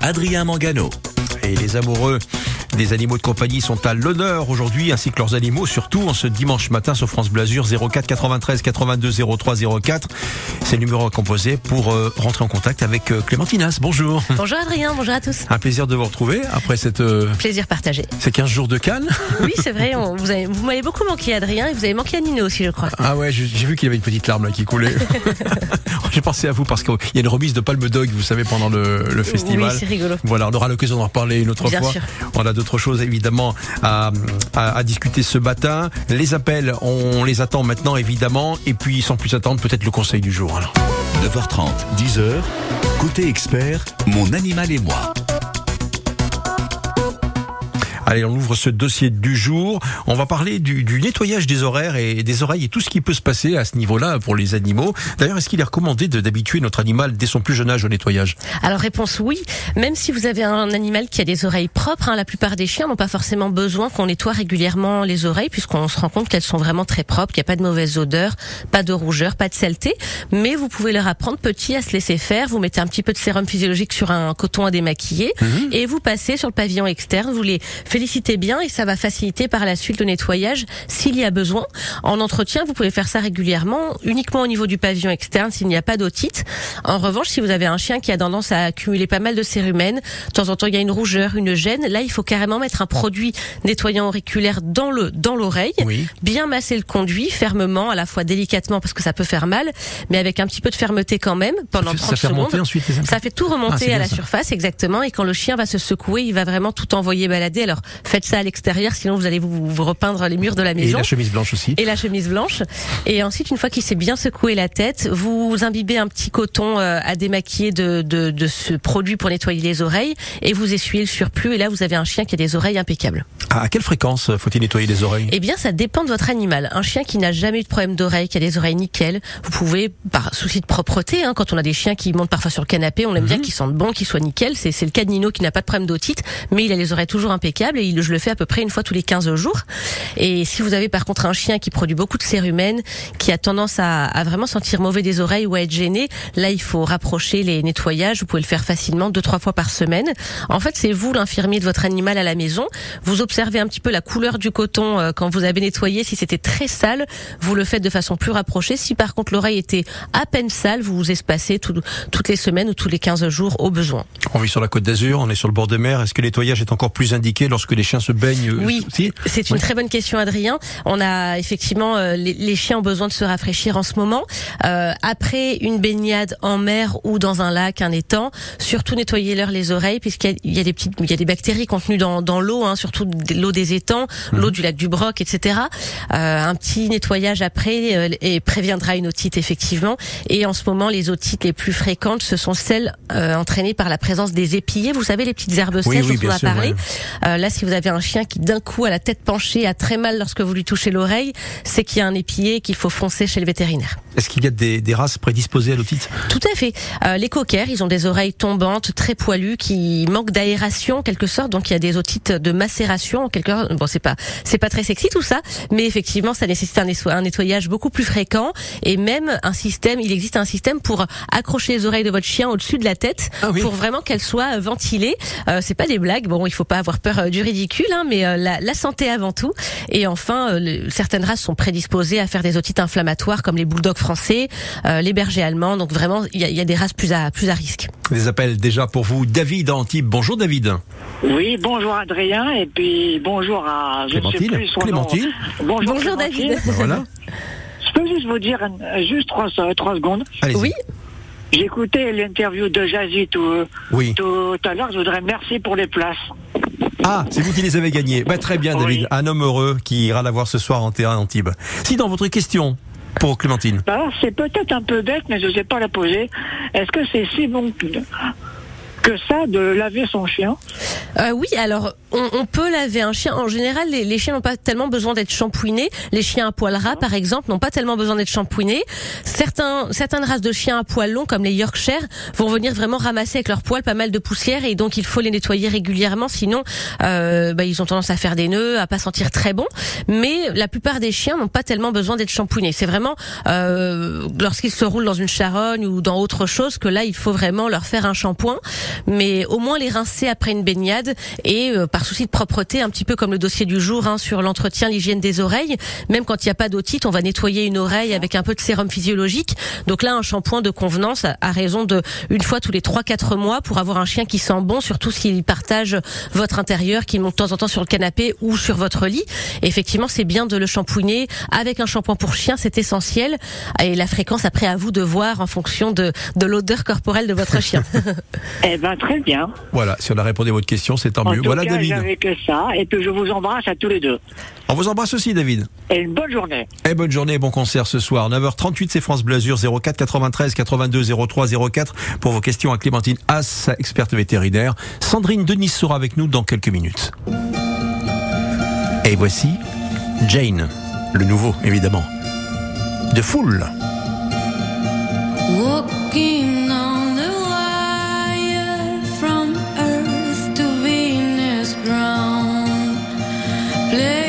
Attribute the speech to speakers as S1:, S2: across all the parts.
S1: Adrien Mangano.
S2: Et les amoureux des animaux de compagnie sont à l'honneur aujourd'hui, ainsi que leurs animaux, surtout en ce dimanche matin sur France Blasure 04 93 82 03 04. C'est le numéro à composer pour euh, rentrer en contact avec euh, Clémentinas. Bonjour.
S3: Bonjour Adrien, bonjour à tous.
S2: Un plaisir de vous retrouver après cette, euh,
S3: Plaisir partagé.
S2: ces 15 jours de Cannes.
S3: Oui, c'est vrai, on- vous, avez- vous m'avez beaucoup manqué Adrien et vous avez manqué à Nino aussi, je crois.
S2: Ah ouais, j'ai vu qu'il y avait une petite larme là qui coulait. j'ai pensé à vous parce qu'il y a une remise de Palme Dog, vous savez, pendant le, le festival.
S3: Oui, c'est rigolo.
S2: Voilà, on aura l'occasion d'en reparler une autre
S3: Bien
S2: fois.
S3: sûr.
S2: On a d'autres choses évidemment à, discuter ce matin. Les appels, on les attend maintenant évidemment. Et puis sans plus attendre, peut-être le conseil du jour. alors.
S1: 9h30, 10h. Côté expert, mon animal et moi.
S2: Allez, on ouvre ce dossier du jour. On va parler du, du nettoyage des horaires et des oreilles et tout ce qui peut se passer à ce niveau-là pour les animaux. D'ailleurs, est-ce qu'il est recommandé d'habituer notre animal dès son plus jeune âge au nettoyage?
S3: Alors réponse oui, même si vous avez un animal qui a des oreilles propres, hein, la plupart des chiens n'ont pas forcément besoin qu'on nettoie régulièrement les oreilles puisqu'on se rend compte qu'elles sont vraiment très propres, qu'il n'y a pas de mauvaise odeur, pas de rougeur, pas de saleté, mais vous pouvez leur apprendre petit à se laisser faire, vous mettez un petit peu de sérum physiologique sur un coton à démaquiller et vous passez sur le pavillon externe, vous les félicitez bien et ça va faciliter par la suite le nettoyage s'il y a besoin. En entretien, vous pouvez faire ça régulièrement, uniquement au niveau du pavillon externe s'il n'y a pas d'otite. En revanche, si vous avez un chien qui a tendance à accumuler pas mal de cérumen, de temps en temps il y a une rougeur, une gêne, là il faut carrément mettre un produit nettoyant auriculaire dans le dans l'oreille,
S2: Oui.
S3: bien masser le conduit fermement, à la fois délicatement parce que ça peut faire mal, mais avec un petit peu de fermeté quand même pendant
S2: Ça fait-
S3: 30
S2: ça fait
S3: secondes.
S2: remonter ensuite
S3: Ça fait tout
S2: Ah,
S3: remonter
S2: c'est
S3: à la
S2: ça.
S3: surface exactement et quand le chien va se secouer, il va vraiment tout envoyer balader. Alors faites ça à l'extérieur, sinon vous allez vous, vous repeindre les murs de la
S2: Et
S3: maison
S2: la chemise blanche aussi.
S3: et la chemise blanche. Et ensuite, une fois qu'il s'est bien secoué la tête, vous imbibez un petit coton euh, à démaquiller de, de, de ce produit pour nettoyer les oreilles et vous essuyez le surplus. Et là, vous avez un chien qui a des oreilles impeccables.
S2: À quelle fréquence faut-il nettoyer les oreilles?
S3: Eh bien, ça dépend de votre animal. Un chien qui n'a jamais eu de problème d'oreille, qui a des oreilles nickel, vous pouvez, par souci de propreté, hein, quand on a des chiens qui montent parfois sur le canapé, on aime bien qu'ils sentent bon, qu'ils soient nickel. C'est c'est le cas de Nino qui n'a pas de problème d'otite, mais il a les oreilles toujours impeccables je le fais à peu près une fois tous les 15 jours. Et si vous avez par contre un chien qui produit beaucoup de cérumen, qui a tendance à, vraiment sentir mauvais des oreilles ou à être gêné, là il faut rapprocher les nettoyages. Vous pouvez le faire facilement deux trois fois par semaine. En fait, c'est vous l'infirmier de votre animal à la maison. Vous observez un petit peu la couleur du coton euh, quand vous avez nettoyé. Si c'était très sale, vous le faites de façon plus rapprochée. Si par contre l'oreille était à peine sale, vous vous espacez tout- toutes les semaines ou tous les 15 jours au besoin.
S2: On vit sur la côte d'Azur, on est sur le bord de mer. Est-ce que le nettoyage est encore plus indiqué lorsque les chiens se baignent euh,
S3: Oui, c'est une très bonne question, Adrien. On a effectivement euh, les, les chiens ont besoin de se rafraîchir en ce moment. Euh, après une baignade en mer ou dans un lac, un étang, surtout nettoyez-leur les oreilles puisqu'il y a- il y a des petites, il y a des bactéries contenues dans, dans l'eau, hein, surtout l'eau des étangs, l'eau du lac du Broc, etc. Euh, un petit nettoyage après euh, et préviendra une otite effectivement. Et en ce moment, les otites les plus fréquentes, ce sont celles euh, entraînées par la présence des épillés. Vous savez les petites herbes sèches
S2: oui,
S3: dont on a
S2: sûr,
S3: parlé.
S2: ouais.
S3: Là, si vous avez un chien qui d'un coup a la tête penchée, a très mal lorsque vous lui touchez l'oreille, c'est qu'il y a un épillé et qu'il faut foncer chez le vétérinaire.
S2: Est-ce qu'il y a des, des races prédisposées à l'otite
S3: Tout à fait. Euh, les coquers, ils ont des oreilles tombantes, très poilues, qui manquent d'aération en quelque sorte, donc il y a des otites de macération en quelque sorte. Bon, c'est pas c'est pas très sexy tout ça, mais effectivement, ça nécessite un, netto- un nettoyage beaucoup plus fréquent et même un système. Il existe un système pour accrocher les oreilles de votre chien au-dessus de la tête
S2: Ah oui.
S3: pour vraiment qu'elles soient ventilées. Euh, c'est pas des blagues. Bon, il faut pas avoir peur euh, du ridicule, hein, mais euh, la, la santé avant tout. Et enfin, euh, le- certaines races sont prédisposées à faire des otites inflammatoires, comme les bulldogs français, euh, les bergers allemands. Donc vraiment, il y a, il y a des races plus à plus à risque.
S2: Des appels déjà pour vous. David Antibes. Bonjour David.
S4: Oui, bonjour Adrien, et puis bonjour à... Je ne sais
S2: Clémentine.
S4: plus son
S2: Clémentine.
S4: nom. Bonjour,
S3: Bonjour,
S4: Clémentine.
S3: David.
S2: Ben voilà.
S4: Je peux juste vous dire, juste trois, trois secondes.
S3: Oui.
S4: Écouté l'interview de Jazzy tout,
S2: Oui.
S4: tout à l'heure. Je voudrais merci pour les places.
S2: Ah, c'est vous qui les avez gagnés. Bah, très bien, David.
S4: Oui.
S2: Un homme heureux qui ira la voir ce soir en terrain Antibes. Si dans votre question pour Clémentine.
S4: C'est peut-être un peu bête, mais je ne sais pas la poser. Est-ce que c'est si bon que ça de laver son chien
S3: Euh, oui, alors on, on peut laver un chien. En général, les, les chiens n'ont pas tellement besoin d'être shampouinés. Les chiens à poil ras, par exemple, n'ont pas tellement besoin d'être shampouinés. Certains, certaines races de chiens à poil long, comme les Yorkshire, vont venir vraiment ramasser avec leurs poils pas mal de poussière et donc il faut les nettoyer régulièrement. Sinon, euh, bah, ils ont tendance à faire des nœuds, à pas sentir très bon. Mais la plupart des chiens n'ont pas tellement besoin d'être shampouinés. C'est vraiment euh, lorsqu'ils se roulent dans une charogne ou dans autre chose que là, il faut vraiment leur faire un shampoing. Mais au moins les rincer après une baignade et euh, par souci de propreté, un petit peu comme le dossier du jour hein, sur l'entretien, l'hygiène des oreilles. Même quand il n'y a pas d'otite, on va nettoyer une oreille avec un peu de sérum physiologique. Donc là, un shampoing de convenance à, raison de une fois tous les 3-4 mois pour avoir un chien qui sent bon, surtout s'il partage votre intérieur, qui monte de temps en temps sur le canapé ou sur votre lit. Et effectivement, c'est bien de le shampouiner avec un shampoing pour chien, c'est essentiel. Et la fréquence, après, à vous de voir en fonction de, de l'odeur corporelle de votre chien.
S4: Eh très bien.
S2: Voilà, si on a répondu à votre question, c'est tant
S4: En
S2: mieux.
S4: tout
S2: Voilà
S4: cas,
S2: David.
S4: j'avais que ça. Et puis, je vous embrasse à tous les deux.
S2: On vous embrasse aussi David.
S4: Et une bonne journée.
S2: Et bonne journée et bon concert ce soir. 9h38, c'est France Blasure 04 93 82 03 04 pour vos questions à Clémentine Haas, experte vétérinaire. Sandrine Denis sera avec nous dans quelques minutes. Et voici Jane, le nouveau évidemment, de Foule.
S5: Play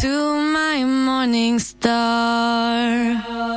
S5: to my morning star.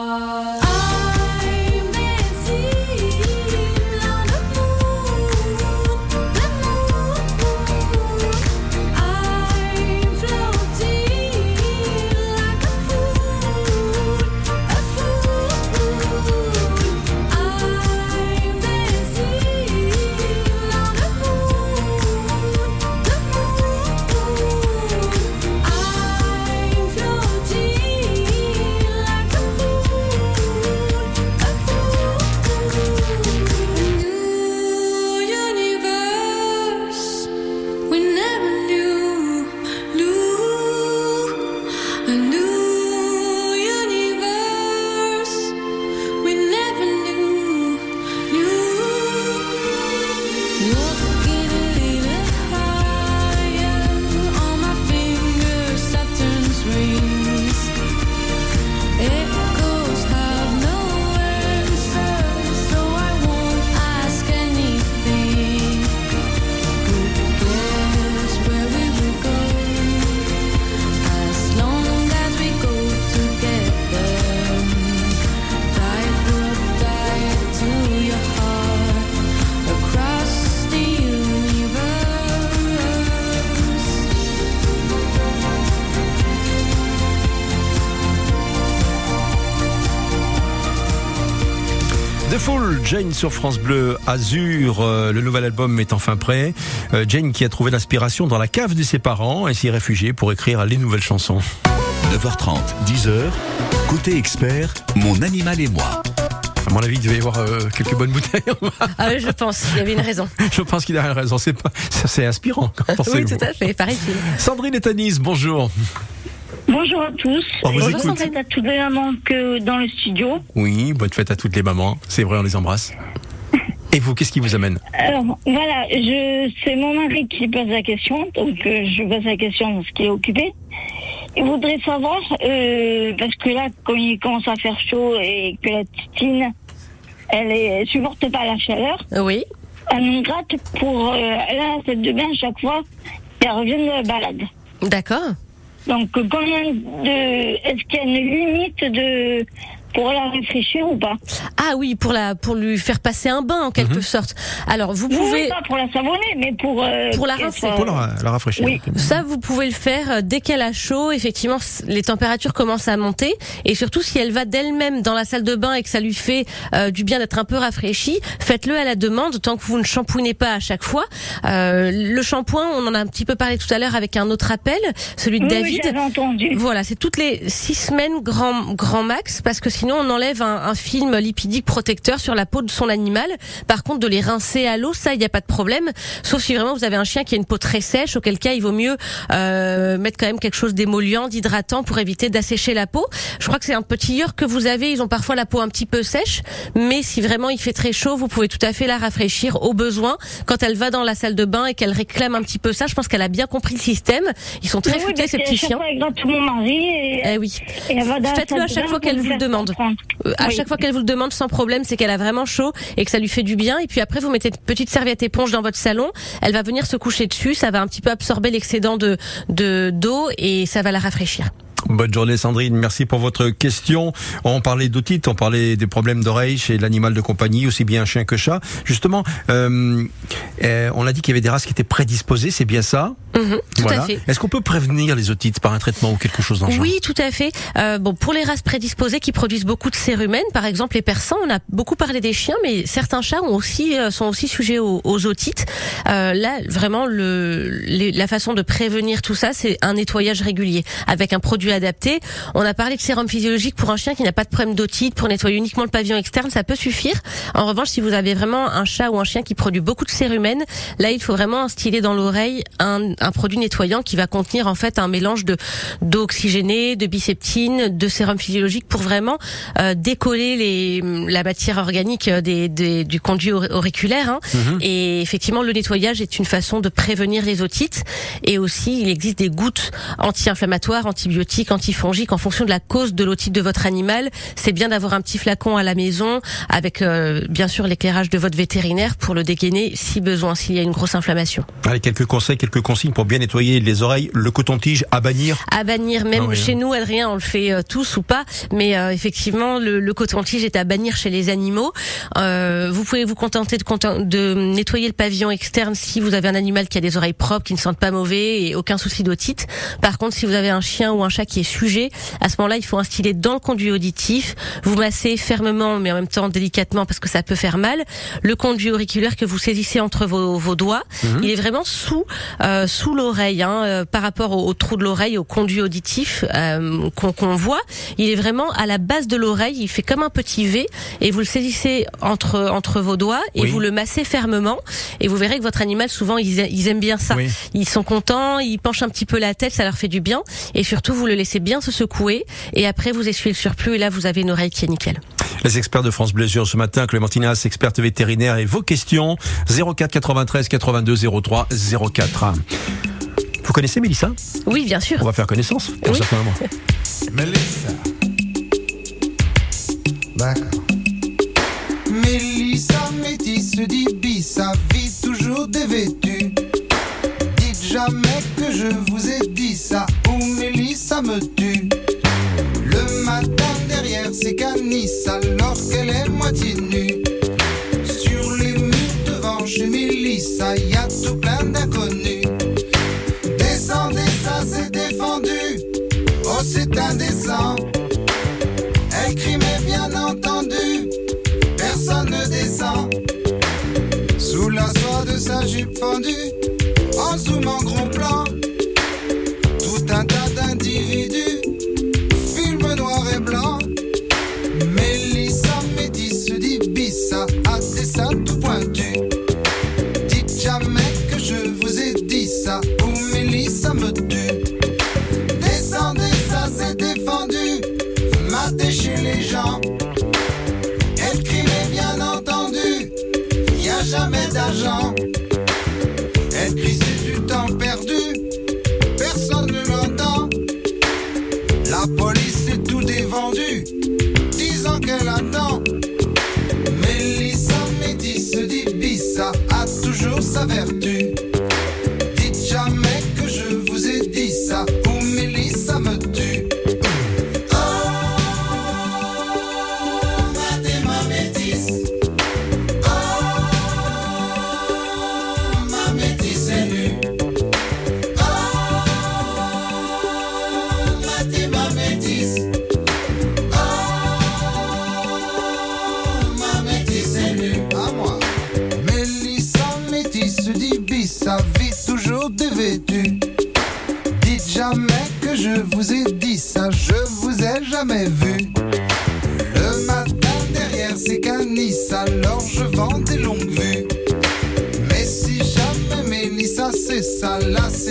S2: Jane sur France Bleu Azur, euh, le nouvel album est enfin prêt. Euh, Jane qui a trouvé l'inspiration dans la cave de ses parents et s'y est réfugiée pour écrire les nouvelles chansons.
S1: 9h30, 10h, côté expert, mon animal et moi.
S2: À mon avis, il devait y avoir euh, quelques bonnes bouteilles.
S3: ah oui, je pense, il y avait une raison.
S2: Je pense qu'il a raison. C'est pas, ça, c'est inspirant.
S3: Oui,
S2: pensez-vous.
S3: tout à fait, paraît-il.
S2: Sandrine et Tanis, bonjour.
S4: Bonjour à tous.
S2: On vous
S4: Bonjour
S2: écoute.
S4: À tous les mamans que dans le studio.
S2: Oui, bonne fête à toutes les mamans. C'est vrai, on les embrasse. Et vous, qu'est-ce qui vous amène
S6: Alors, voilà, je, c'est mon mari qui pose la question, donc euh, je pose la question parce qu'il est occupé. Il voudrait savoir, euh, parce que là, quand il commence à faire chaud et que la titine, elle, est, elle supporte pas la chaleur,
S3: Oui.
S6: elle nous gratte pour, euh, elle a la tête de bain à chaque fois qu'elle revient de la balade.
S3: D'accord.
S6: Donc, euh, est-ce qu'il y a une limite de, pour la réfléchir ou pas
S3: Ah oui, pour la pour lui faire passer un bain en quelque sorte. Alors vous
S6: Oui,
S3: pouvez
S6: pas pour la savonner, mais pour, euh,
S3: Pour la rincer.
S2: Pour la, la rafraîchir.
S6: Oui.
S3: Ça, vous pouvez le faire euh, dès qu'elle a chaud. Effectivement, les températures commencent à monter. Et surtout, si elle va d'elle-même dans la salle de bain et que ça lui fait euh, du bien d'être un peu rafraîchie, faites-le à la demande tant que vous ne shampouinez pas à chaque fois. Euh, le shampoing, on en a un petit peu parlé tout à l'heure avec un autre appel, celui de
S6: Oui, oui,
S3: David.
S6: j'avais entendu.
S3: Voilà, c'est toutes les six semaines grand, grand max, parce que sinon on enlève un, un film lipidique protecteur sur la peau de son animal. Par contre, de les rincer à l'eau, ça, il n'y a pas de problème. Sauf si vraiment vous avez un chien qui a une peau très sèche, auquel cas il vaut mieux euh, mettre quand même quelque chose d'émollient, d'hydratant pour éviter d'assécher la peau. Je crois que c'est un petit yurk que vous avez. Ils ont parfois la peau un petit peu sèche, mais si vraiment il fait très chaud, vous pouvez tout à fait la rafraîchir au besoin quand elle va dans la salle de bain et qu'elle réclame un petit peu ça. Je pense qu'elle a bien compris le système. Ils sont très
S6: Oui,
S3: futés ces petits chiens.
S6: fois, elle gratte mon mari et,
S3: Eh oui. Faites-le à chaque fois qu'elle vous le
S6: faire
S3: demande. Euh, à chaque fois qu'elle vous le demande sans problème, c'est qu'elle a vraiment chaud et que ça lui fait du bien. Et puis après, vous mettez une petite serviette éponge dans votre salon. Elle va venir se coucher dessus. Ça va un petit peu absorber l'excédent de de d'eau et ça va la rafraîchir.
S2: Bonne journée Sandrine, merci pour votre question. On parlait d'otite, on parlait des problèmes d'oreilles chez l'animal de compagnie, aussi bien chien que chat. Justement, euh, euh, on a dit qu'il y avait des races qui étaient prédisposées, c'est bien ça?
S3: Mhm, tout à fait.
S2: Est-ce qu'on peut prévenir les otites par un traitement ou quelque chose dans le genre?
S3: Oui, tout à fait. Euh, bon, pour les races prédisposées qui produisent beaucoup de cérumen, par exemple les persans, on a beaucoup parlé des chiens, mais certains chats ont aussi euh, sont aussi sujets aux, aux otites. Euh, là, vraiment, le, les- la façon de prévenir tout ça, c'est un nettoyage régulier avec un produit adapté. On a parlé de sérum physiologique pour un chien qui n'a pas de problème d'otite, pour nettoyer uniquement le pavillon externe, ça peut suffire. En revanche, si vous avez vraiment un chat ou un chien qui produit beaucoup de cérumen, là, il faut vraiment instiller dans l'oreille un, un produit nettoyant qui va contenir en fait un mélange de d'eau oxygénée, de biceptine, de sérum physiologique pour vraiment euh, décoller les, la matière organique des, des- du conduit aur- auriculaire. hein. Et effectivement, le nettoyage est une façon de prévenir les otites. Et aussi, il existe des gouttes anti-inflammatoires, antibiotiques, antifongiques en fonction de la cause de l'otite de votre animal. C'est bien d'avoir un petit flacon à la maison avec euh, bien sûr l'éclairage de votre vétérinaire pour le dégainer si besoin, s'il y a une grosse inflammation.
S2: Allez, quelques conseils, quelques consignes pour bien nettoyer les oreilles, le coton-tige à bannir.
S3: à bannir même
S2: Ah oui,
S3: chez
S2: hein.
S3: nous Adrien on le fait euh, tous ou pas mais euh, effectivement le, le coton-tige est à bannir chez les animaux Euh, vous pouvez vous contenter de, de nettoyer le pavillon externe si vous avez un animal qui a des oreilles propres qui ne sentent pas mauvais et aucun souci d'otite par contre si vous avez un chien ou un chat qui est sujet. À ce moment-là il faut instiller dans le conduit auditif. Vous massez fermement mais en même temps délicatement parce que ça peut faire mal le conduit auriculaire que vous saisissez entre vos, vos doigts. Il est vraiment sous euh, sous l'oreille hein, euh, par rapport au, au trou de l'oreille au conduit auditif euh, qu'on qu'on voit. Il est vraiment à la base de l'oreille. Il fait comme un petit V et vous le saisissez entre entre vos doigts et
S2: Oui.
S3: vous le massez fermement. Et vous verrez que votre animal souvent ils, ils aiment bien ça.
S2: Oui.
S3: ils sont contents ils penchent un petit peu la tête ça leur fait du bien. Et surtout vous le laissez bien se secouer et après vous essuyez le surplus et là vous avez une oreille qui est nickel
S2: Les experts de France Blessure ce matin, Clémentinas, experte vétérinaire et vos questions 04 93 82 03 04. Vous connaissez Mélissa?
S3: Oui bien sûr
S2: On va faire connaissance pour
S3: Oui.
S2: certains moments.
S7: Mélissa. D'accord. Mélissa métisse dit sa vie toujours dévêtue. Dites jamais que je vous ai dit ça Mélissa me tue. Le matin derrière ses canisses alors qu'elle est moitié nue. Sur les murs devant chez Mélissa, y a tout plein d'inconnus. Descendez, ça c'est défendu. Oh, c'est indécent. Elle crie, mais bien entendu, personne ne descend. Sous la soie de sa jupe fendue, sa vertu. Alors je vends des longues vues. Mais si jamais Mélissa c'est ça, là c'est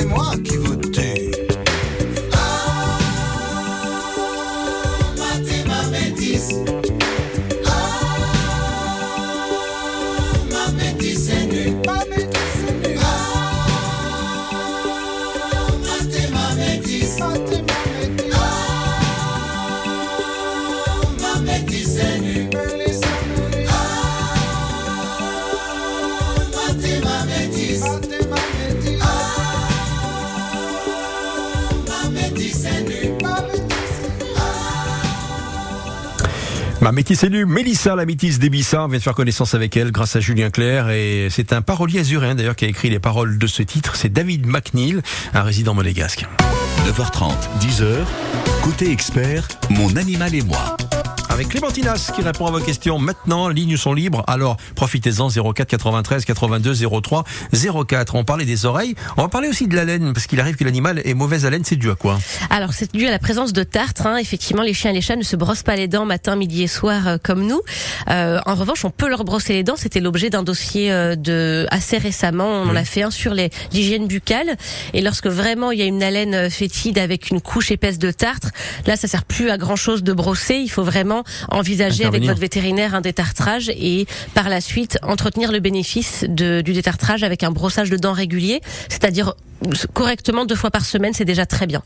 S7: Ma métisse
S2: élue, Mélissa, la métisse d'Ebissa, on vient de faire connaissance avec elle grâce à Julien Clerc et c'est un parolier azuréen d'ailleurs qui a écrit les paroles de ce titre, c'est David McNeil, un résident monégasque.
S1: 9h30, 10h, côté expert, mon animal et moi.
S2: Avec Clémentinas qui répond à vos questions maintenant, lignes sont libres, alors profitez-en 04 93 82 03 04. On parlait des oreilles, on va parler aussi de la laine parce qu'il arrive que l'animal ait mauvaise haleine, c'est dû à quoi?
S3: Alors c'est dû à la présence de tartre. hein. Effectivement, les chiens et les chats ne se brossent pas les dents matin, midi et soir euh, comme nous. Euh, en revanche, on peut leur brosser les dents. C'était l'objet d'un dossier euh, de assez récemment. On en a fait un sur les- l'hygiène buccale. Et lorsque vraiment il y a une haleine fétide avec une couche épaisse de tartre, là ça sert plus à grand chose de brosser. Il faut vraiment envisager avec votre vétérinaire un détartrage et par la suite entretenir le bénéfice de- du détartrage avec un brossage de dents régulier, c'est-à-dire correctement deux fois par semaine, c'est déjà très bien.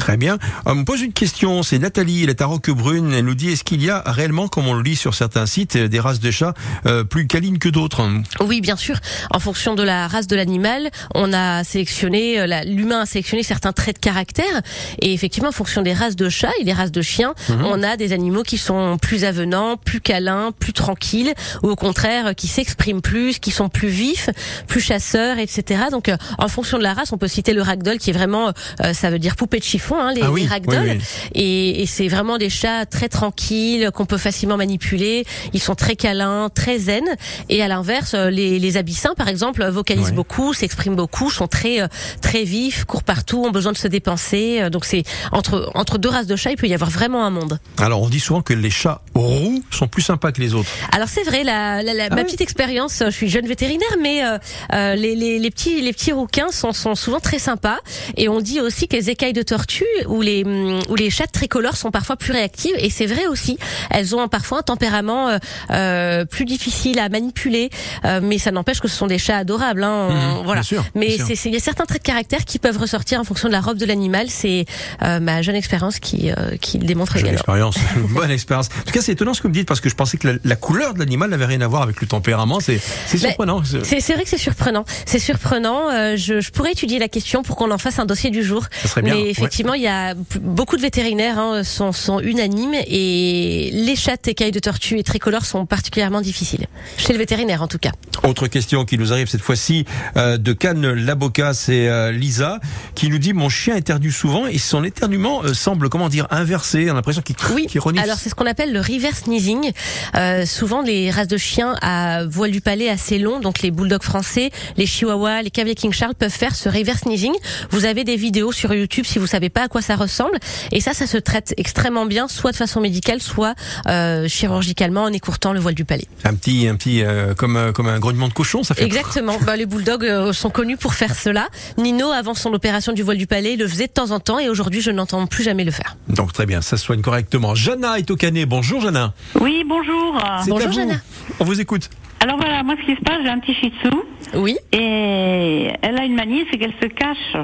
S2: Très bien. On me pose une question, c'est Nathalie, elle est à Roquebrune, elle nous dit est-ce qu'il y a réellement, comme on le lit sur certains sites, euh, des races de chats euh, plus câlines que d'autres?
S3: Oui, bien sûr. En fonction de la race de l'animal, on a sélectionné, euh, l'humain a sélectionné certains traits de caractère. Et effectivement, en fonction des races de chats et des races de chiens, on a des animaux qui sont plus avenants, plus câlins, plus tranquilles, ou au contraire, qui s'expriment plus, qui sont plus vifs, plus chasseurs, etc. Donc, en fonction de la race, on peut citer le ragdoll, qui est vraiment, euh, ça veut dire poupée de chiffon, hein, les,
S2: Ah oui,
S3: les ragdolls.
S2: oui, oui.
S3: Et, et c'est vraiment des chats très tranquilles qu'on peut facilement manipuler. Ils sont très câlins, très zen. Et à l'inverse, euh, les, les abyssins, par exemple, vocalisent beaucoup, s'expriment beaucoup, sont très euh, très vifs, courent partout, ont besoin de se dépenser. Euh, Donc c'est entre entre deux races de chats, il peut y avoir vraiment un monde.
S2: Alors on dit souvent que les chats roux sont plus sympas que les autres.
S3: Alors c'est vrai, la, la- la- ma
S2: ouais
S3: petite expérience, je suis jeune vétérinaire, mais euh, les, les, les petits les petits rouquins sont, sont souvent très sympas. Et on dit aussi que les écailles de tortue ou les ou les chattes tricolores sont parfois plus réactives. Et c'est vrai aussi, elles ont parfois un tempérament euh, euh, plus difficile à manipuler, euh, mais ça n'empêche que ce sont des chats adorables. Hein, on-
S2: Mhm,
S3: voilà.
S2: bien sûr,
S3: mais il y a certains traits de caractère qui peuvent ressortir en fonction de la robe de l'animal. C'est euh, ma jeune expérience qui euh, qui le démontre
S2: J'ai
S3: également.
S2: l'expérience, une bonne expérience. En tout cas, c'est étonnant ce que vous me dites parce que je pensais que la, la couleur de l'animal n'avait rien à voir avec le tempérament. C'est surprenant. C'est
S3: vrai que c'est surprenant. C'est surprenant. euh, je, je pourrais étudier la question pour qu'on en fasse un dossier du jour.
S2: Ça serait bien,
S3: Mais
S2: ouais.
S3: effectivement, il y a beaucoup de vétérinaires hein, sont, sont unanimes et les chattes écailles de tortue et tricolores sont particulièrement difficiles. Chez le vétérinaire, en tout cas.
S2: Autre question qui nous arrive cette fois-ci euh, de Cannes Laboca, c'est euh, Lisa qui nous dit mon chien éternue souvent et son éternuement euh, semble comment dire inversé. On a l'impression qu'il
S3: Oui.
S2: renifle.
S3: Alors c'est ce qu'on appelle le reverse sneezing. Souvent les races de chiens à voile du palais assez long, donc les bulldogs français, les chihuahuas, les cavaliers King Charles peuvent faire ce reverse sneezing. Vous avez des vidéos sur YouTube si vous savez pas à quoi ça ressemble. Et ça, ça se traite extrêmement bien, soit de façon médicale, soit euh, chirurgicalement en écourtant le voile du palais.
S2: un petit, un petit euh, comme euh, comme un grognement de cochon, ça fait.
S3: Exactement. bah, les bulldogs euh, sont connus pour faire cela. Nino, avant son opération du voile du palais, le faisait de temps en temps et aujourd'hui, je n'entends plus jamais le faire.
S2: Donc très bien, ça se soigne correctement. Jana est au canet. Bonjour Jana.
S4: Oui, bonjour.
S3: Bonjour. Jana.
S2: On vous écoute.
S8: Alors voilà, moi ce qui se passe, j'ai un petit shih tzu
S3: Oui.
S8: et elle a une manie, c'est qu'elle se cache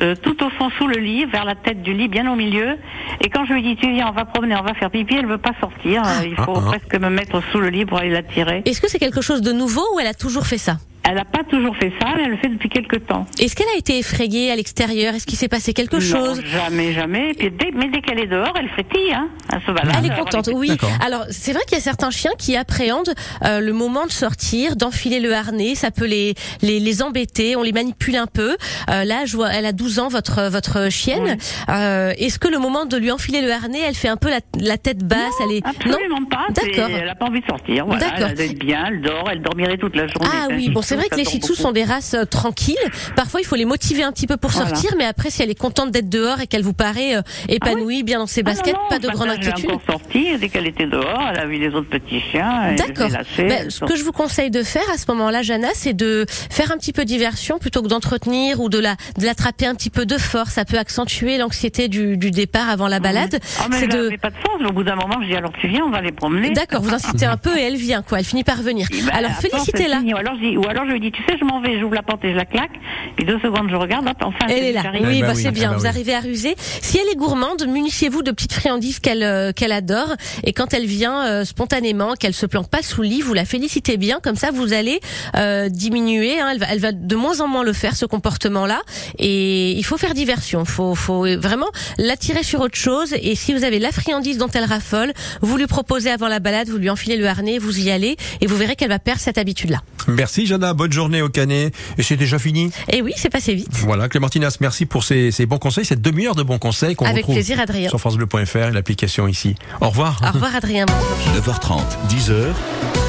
S8: euh, tout au fond sous le lit, vers la tête du lit, bien au milieu. Et quand je lui dis tu viens, on va promener, on va faire pipi, elle veut pas sortir. Il faut
S2: Ah, ah.
S8: presque me mettre sous le lit pour aller la tirer.
S3: Est-ce que c'est quelque chose de nouveau ou elle a toujours fait ça?
S8: Elle n'a pas toujours fait ça, mais elle le fait depuis quelque temps.
S3: Est-ce qu'elle a été effrayée à l'extérieur? Est-ce qu'il s'est passé quelque
S8: Non,
S3: chose?
S8: Jamais, jamais. Et puis dès- mais dès qu'elle est dehors, elle frétille, hein. Elle se balade.
S3: Elle est contente, oui. Alors c'est vrai qu'il y a certains chiens qui appréhendent euh, le moment de sortir, d'enfiler le harnais. Ça peut les, les les embêter. On les manipule un peu. Euh, là, je vois, elle a 12 ans, votre votre chienne. Euh, Est-ce que le moment de lui enfiler le harnais, elle fait un peu la, la tête basse? Elle est
S8: Absolument pas.
S3: D'accord.
S8: Elle n'a pas envie de sortir. Voilà,
S3: D'accord.
S8: Elle est bien, elle dort, elle dormirait toute la journée.
S3: Ah oui, bon, c'est vrai que les shih tzus sont des races euh, tranquilles. Parfois, il faut les motiver un petit peu pour
S8: Voilà.
S3: sortir, mais après, si elle est contente d'être dehors et qu'elle vous paraît euh, épanouie, bien dans ses
S8: Ah non,
S3: baskets,
S8: non,
S3: pas de grande inquiétude.
S8: encore sortie, dès qu'elle était dehors, elle a vu les autres petits chiens.
S3: D'accord. Ben,
S8: elle
S3: ce que je vous conseille de faire à ce moment-là, Jana, c'est de faire un petit peu diversion plutôt que d'entretenir ou de la de l'attraper un petit peu de force. Ça peut accentuer l'anxiété du, du départ avant la balade.
S8: Ah, mais
S3: c'est de
S8: pas de force. Au bout d'un moment, je dis alors tu viens, on va les promener.
S3: D'accord, vous incitez un peu et elle vient quoi. Elle finit par venir.
S8: Puis, bah,
S3: Alors félicitez-la.
S8: Ou alors, alors je lui dis, tu sais, je m'en vais, j'ouvre la porte et je la claque. Puis deux secondes, je regarde, hop, enfin,
S3: Elle est là.
S8: j'arrive.
S3: Oui,
S2: Eh ben
S3: bah,
S2: oui,
S3: c'est
S2: eh
S3: bien.
S2: ben
S3: vous
S2: oui.
S3: arrivez à ruser. Si elle est gourmande, munissez-vous de petites friandises qu'elle euh, qu'elle adore. Et quand elle vient euh, spontanément, qu'elle se planque pas sous le lit, vous la félicitez bien. Comme ça, vous allez euh, diminuer. hein. elle, va, elle va de moins en moins le faire ce comportement-là. Et il faut faire diversion. Faut, faut vraiment l'attirer sur autre chose. Et si vous avez la friandise dont elle raffole, vous lui proposez avant la balade, vous lui enfilez le harnais, vous y allez, et vous verrez qu'elle va perdre cette habitude-là.
S2: Merci Bonne journée au Canet. Et c'est déjà fini.
S3: Et oui, c'est passé vite.
S2: Voilà, Clémentinas, merci pour ces, ces bons conseils, cette demi-heure de bons conseils qu'on retrouve
S3: plaisir, Adrien.
S2: sur francebleu.fr et l'application ici. Au revoir.
S3: Au revoir, Adrien. Bonjour.
S1: 9h30, 10h,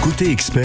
S1: côté expert.